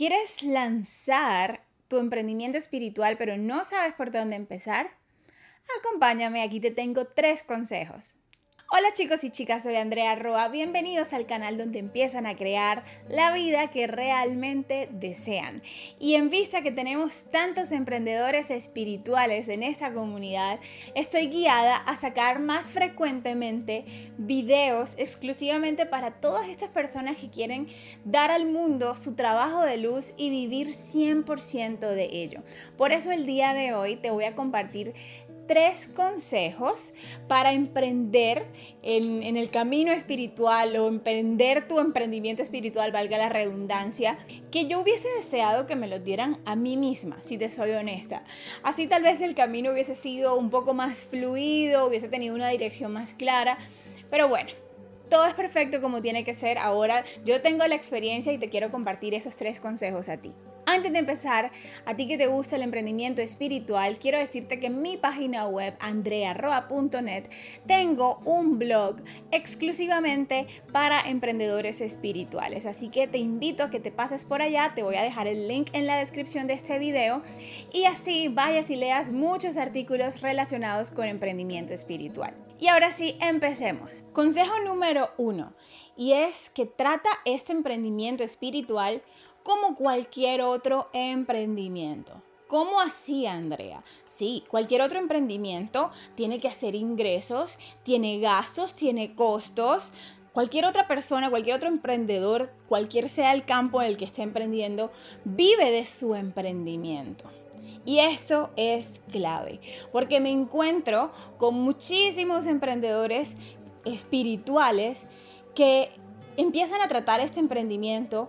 ¿Quieres lanzar tu emprendimiento espiritual pero no sabes por dónde empezar? Acompáñame, aquí te tengo tres consejos. Hola chicos y chicas, soy Andrea Roa. Bienvenidos al canal donde empiezan a crear la vida que realmente desean. Y en vista que tenemos tantos emprendedores espirituales en esta comunidad, estoy guiada a sacar más frecuentemente videos exclusivamente para todas estas personas que quieren dar al mundo su trabajo de luz y vivir 100% de ello. Por eso el día de hoy te voy a compartir tres consejos para emprender en, el camino espiritual o emprender tu emprendimiento espiritual, valga la redundancia, que yo hubiese deseado que me los dieran a mí misma, si te soy honesta. Así tal vez el camino hubiese sido un poco más fluido, hubiese tenido una dirección más clara, pero bueno, todo es perfecto como tiene que ser. Ahora yo tengo la experiencia y te quiero compartir esos tres consejos a ti. Antes de empezar, a ti que te gusta el emprendimiento espiritual, quiero decirte que en mi página web andrearroa.net tengo un blog exclusivamente para emprendedores espirituales. Así que te invito a que te pases por allá, te voy a dejar el link en la descripción de este video y así vayas y leas muchos artículos relacionados con emprendimiento espiritual. Y ahora sí, empecemos. Consejo número uno, y es que trata este emprendimiento espiritual como cualquier otro emprendimiento. ¿Cómo así, Andrea? Sí, cualquier otro emprendimiento tiene que hacer ingresos, tiene gastos, tiene costos. Cualquier otra persona, cualquier otro emprendedor, cualquier sea el campo en el que esté emprendiendo, vive de su emprendimiento. Y esto es clave, porque me encuentro con muchísimos emprendedores espirituales que empiezan a tratar este emprendimiento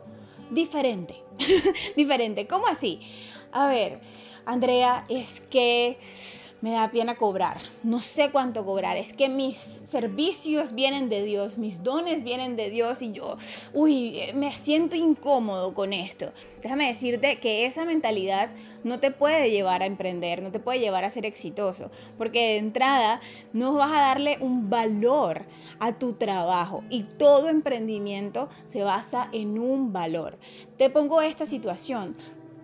diferente. diferente. ¿Cómo así? A ver, Andrea, es que me da pena cobrar. No sé cuánto cobrar. Es que mis servicios vienen de Dios, mis dones vienen de Dios y yo, uy, me siento incómodo con esto. Déjame decirte que esa mentalidad no te puede llevar a emprender, no te puede llevar a ser exitoso, porque de entrada no vas a darle un valor a tu trabajo y todo emprendimiento se basa en un valor. Te pongo esta situación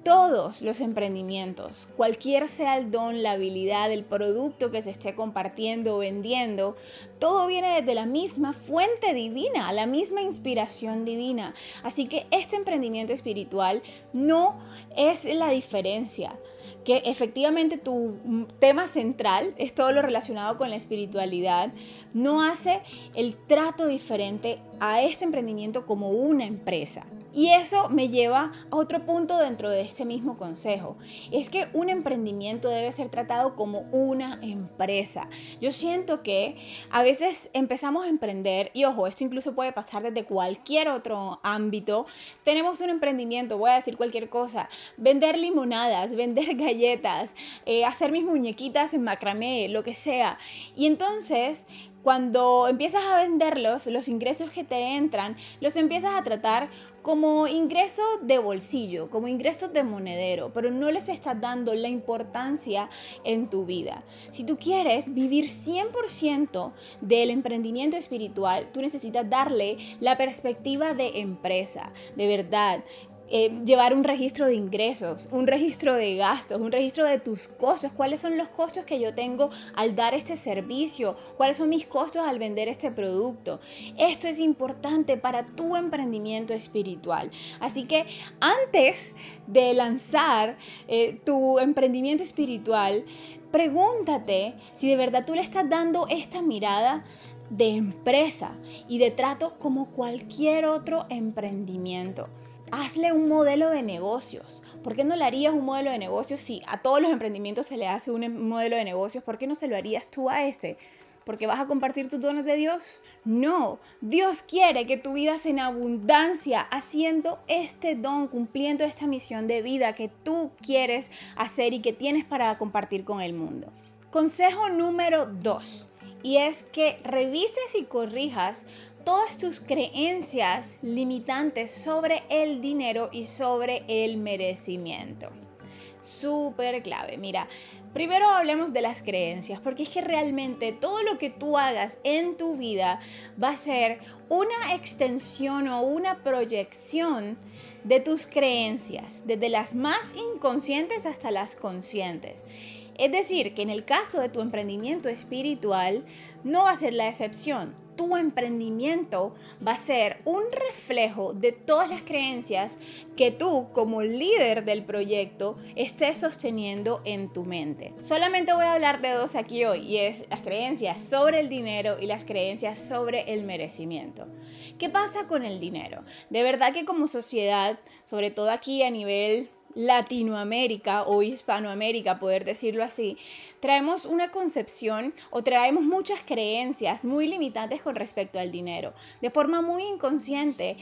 todos los emprendimientos, cualquier sea el don, la habilidad, el producto que se esté compartiendo o vendiendo, todo viene desde la misma fuente divina, la misma inspiración divina. Así que este emprendimiento espiritual no es la diferencia que efectivamente tu tema central es todo lo relacionado con la espiritualidad, no hace el trato diferente a este emprendimiento como una empresa. Y eso me lleva a otro punto dentro de este mismo consejo. Es que un emprendimiento debe ser tratado como una empresa. Yo siento que a veces empezamos a emprender, y ojo, esto incluso puede pasar desde cualquier otro ámbito. Tenemos un emprendimiento, voy a decir cualquier cosa, vender limonadas, vender galletas, eh, hacer mis muñequitas en macramé, lo que sea. Y entonces cuando empiezas a venderlos, los ingresos que te entran, los empiezas a tratar como ingresos de bolsillo, como ingresos de monedero, pero no les estás dando la importancia en tu vida. Si tú quieres vivir 100% del emprendimiento espiritual, tú necesitas darle la perspectiva de empresa, de verdad. Eh, llevar un registro de ingresos, un registro de gastos, un registro de tus costos, cuáles son los costos que yo tengo al dar este servicio, cuáles son mis costos al vender este producto. Esto es importante para tu emprendimiento espiritual. Así que antes de lanzar eh, tu emprendimiento espiritual, pregúntate si de verdad tú le estás dando esta mirada de empresa y de trato como cualquier otro emprendimiento hazle un modelo de negocios. ¿Por qué no le harías un modelo de negocios si a todos los emprendimientos se le hace un modelo de negocios? ¿Por qué no se lo harías tú a este? ¿Porque vas a compartir tus dones de Dios? No, Dios quiere que tu vivas en abundancia haciendo este don, cumpliendo esta misión de vida que tú quieres hacer y que tienes para compartir con el mundo. Consejo número 2 y es que revises y corrijas todas tus creencias limitantes sobre el dinero y sobre el merecimiento. Súper clave. Mira, Primero hablemos de las creencias, porque es que realmente todo lo que tú hagas en tu vida va a ser una extensión o una proyección de tus creencias, desde las más inconscientes hasta las conscientes. Es decir, que en el caso de tu emprendimiento espiritual no va a ser la excepción tu emprendimiento va a ser un reflejo de todas las creencias que tú como líder del proyecto estés sosteniendo en tu mente. Solamente voy a hablar de dos aquí hoy y es las creencias sobre el dinero y las creencias sobre el merecimiento. ¿Qué pasa con el dinero? De verdad que como sociedad, sobre todo aquí a nivel Latinoamérica o Hispanoamérica, poder decirlo así, traemos una concepción o traemos muchas creencias muy limitantes con respecto al dinero. De forma muy inconsciente,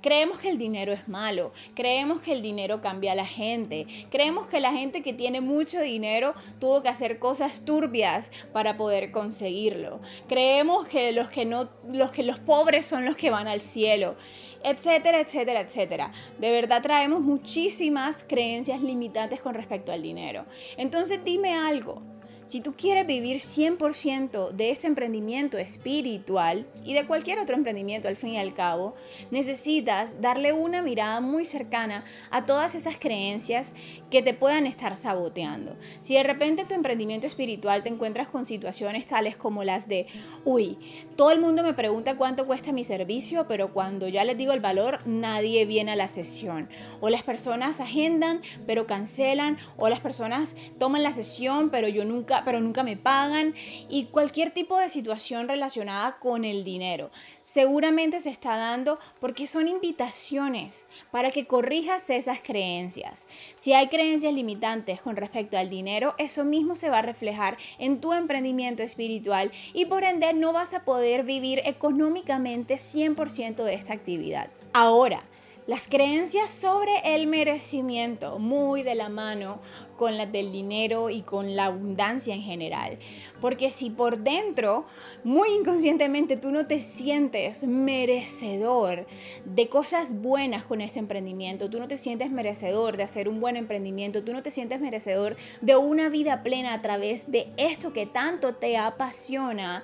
Creemos que el dinero es malo, creemos que el dinero cambia a la gente, creemos que la gente que tiene mucho dinero tuvo que hacer cosas turbias para poder conseguirlo. Creemos que los que no los que los pobres son los que van al cielo, etcétera, etcétera, etcétera. De verdad traemos muchísimas creencias limitantes con respecto al dinero. Entonces dime algo, si tú quieres vivir 100% de este emprendimiento espiritual y de cualquier otro emprendimiento al fin y al cabo, necesitas darle una mirada muy cercana a todas esas creencias que te puedan estar saboteando. Si de repente tu emprendimiento espiritual te encuentras con situaciones tales como las de, uy, todo el mundo me pregunta cuánto cuesta mi servicio, pero cuando ya les digo el valor, nadie viene a la sesión. O las personas agendan, pero cancelan, o las personas toman la sesión, pero yo nunca pero nunca me pagan y cualquier tipo de situación relacionada con el dinero. Seguramente se está dando porque son invitaciones para que corrijas esas creencias. Si hay creencias limitantes con respecto al dinero, eso mismo se va a reflejar en tu emprendimiento espiritual y por ende no vas a poder vivir económicamente 100% de esta actividad. Ahora, las creencias sobre el merecimiento, muy de la mano con las del dinero y con la abundancia en general. Porque si por dentro, muy inconscientemente, tú no te sientes merecedor de cosas buenas con ese emprendimiento, tú no te sientes merecedor de hacer un buen emprendimiento, tú no te sientes merecedor de una vida plena a través de esto que tanto te apasiona,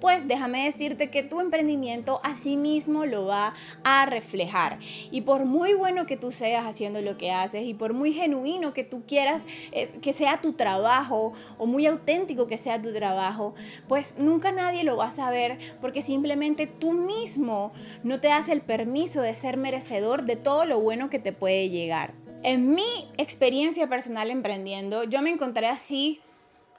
pues déjame decirte que tu emprendimiento a sí mismo lo va a reflejar. Y por muy bueno que tú seas haciendo lo que haces y por muy genuino que tú quieras que sea tu trabajo o muy auténtico que sea tu trabajo, pues nunca nadie lo va a saber porque simplemente tú mismo no te das el permiso de ser merecedor de todo lo bueno que te puede llegar. En mi experiencia personal emprendiendo, yo me encontré así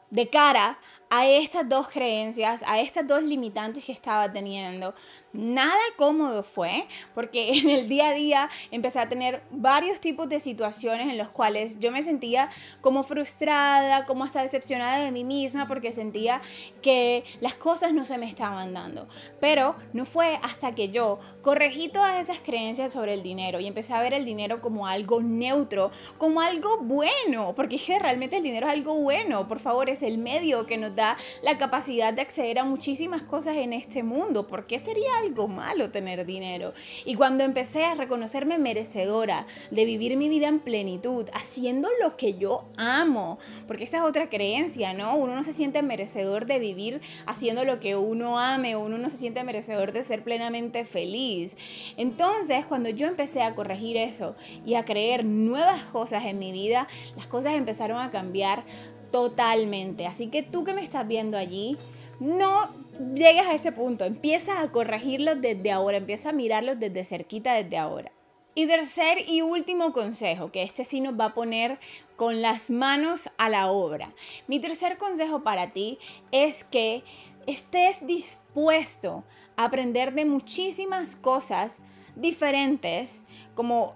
de cara a estas dos creencias, a estas dos limitantes que estaba teniendo. Nada cómodo fue, porque en el día a día empecé a tener varios tipos de situaciones en los cuales yo me sentía como frustrada, como hasta decepcionada de mí misma, porque sentía que las cosas no se me estaban dando. Pero no fue hasta que yo corregí todas esas creencias sobre el dinero y empecé a ver el dinero como algo neutro, como algo bueno, porque es realmente el dinero es algo bueno, por favor, es el medio que nos da la capacidad de acceder a muchísimas cosas en este mundo. ¿Por qué sería algo malo tener dinero? Y cuando empecé a reconocerme merecedora de vivir mi vida en plenitud, haciendo lo que yo amo, porque esa es otra creencia, ¿no? Uno no se siente merecedor de vivir haciendo lo que uno ame, uno no se siente merecedor de ser plenamente feliz. Entonces, cuando yo empecé a corregir eso y a creer nuevas cosas en mi vida, las cosas empezaron a cambiar totalmente. Así que tú que me estás viendo allí, no llegues a ese punto. Empieza a corregirlos desde ahora, empieza a mirarlos desde cerquita desde ahora. Y tercer y último consejo, que este sí nos va a poner con las manos a la obra. Mi tercer consejo para ti es que estés dispuesto a aprender de muchísimas cosas diferentes, como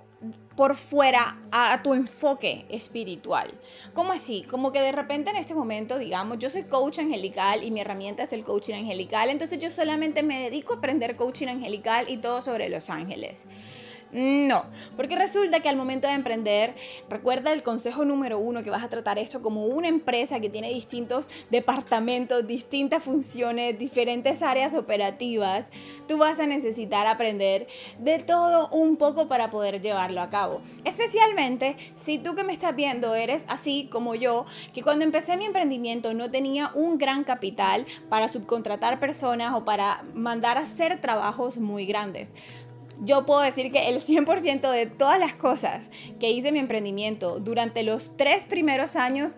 por fuera a, tu enfoque espiritual. ¿Cómo así? Como que de repente en este momento, digamos, yo soy coach angelical y mi herramienta es el coaching angelical, entonces yo solamente me dedico a aprender coaching angelical y todo sobre los ángeles. No, porque resulta que al momento de emprender, recuerda el consejo número uno que vas a tratar esto como una empresa que tiene distintos departamentos, distintas funciones, diferentes áreas operativas. Tú vas a necesitar aprender de todo un poco para poder llevarlo a cabo. Especialmente si tú que me estás viendo eres así como yo, que cuando empecé mi emprendimiento no tenía un gran capital para subcontratar personas o para mandar a hacer trabajos muy grandes yo puedo decir que el 100% de todas las cosas que hice mi emprendimiento durante los tres primeros años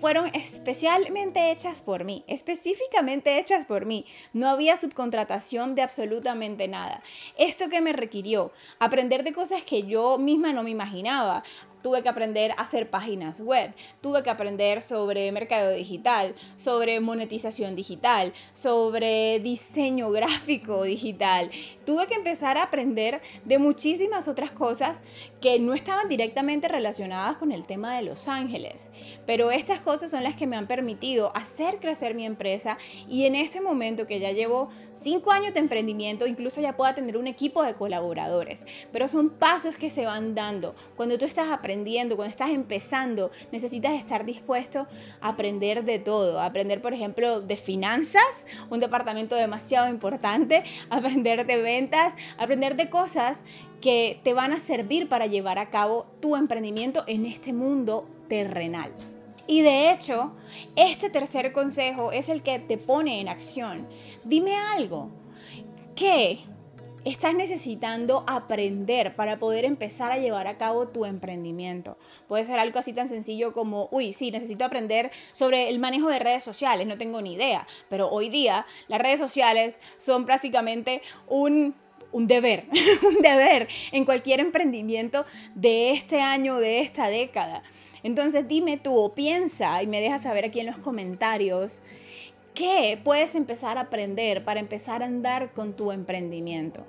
fueron especialmente hechas por mí, específicamente hechas por mí. No había subcontratación de absolutamente nada. Esto que me requirió aprender de cosas que yo misma no me imaginaba, tuve que aprender a hacer páginas web, tuve que aprender sobre mercado digital, sobre monetización digital, sobre diseño gráfico digital. Tuve que empezar a aprender de muchísimas otras cosas que no estaban directamente relacionadas con el tema de Los Ángeles. Pero estas cosas son las que me han permitido hacer crecer mi empresa y en este momento que ya llevo cinco años de emprendimiento, incluso ya pueda tener un equipo de colaboradores. Pero son pasos que se van dando. Cuando tú estás aprendiendo, aprendiendo, cuando estás empezando, necesitas estar dispuesto a aprender de todo. Aprender, por ejemplo, de finanzas, un departamento demasiado importante, aprender de ventas, aprender de cosas que te van a servir para llevar a cabo tu emprendimiento en este mundo terrenal. Y de hecho, este tercer consejo es el que te pone en acción. Dime algo. ¿Qué estás necesitando aprender para poder empezar a llevar a cabo tu emprendimiento. Puede ser algo así tan sencillo como, uy, sí, necesito aprender sobre el manejo de redes sociales, no tengo ni idea, pero hoy día las redes sociales son prácticamente un deber, un deber en cualquier emprendimiento de este año, de esta década. Entonces dime tú o piensa y me dejas saber aquí en los comentarios qué puedes empezar a aprender para empezar a andar con tu emprendimiento.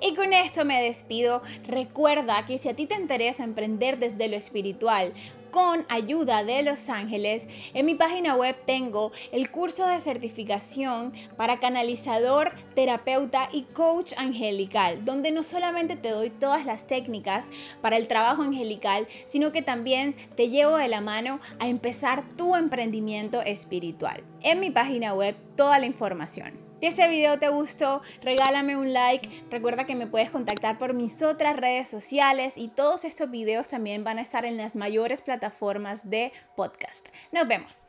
Y con esto me despido. Recuerda que si a ti te interesa emprender desde lo espiritual, con ayuda de Los Ángeles, en mi página web tengo el curso de certificación para canalizador, terapeuta y coach angelical, donde no solamente te doy todas las técnicas para el trabajo angelical, sino que también te llevo de la mano a empezar tu emprendimiento espiritual. En mi página web toda la información. Si este video te gustó, regálame un like. Recuerda que me puedes contactar por mis otras redes sociales y todos estos videos también van a estar en las mayores plataformas de podcast. Nos vemos.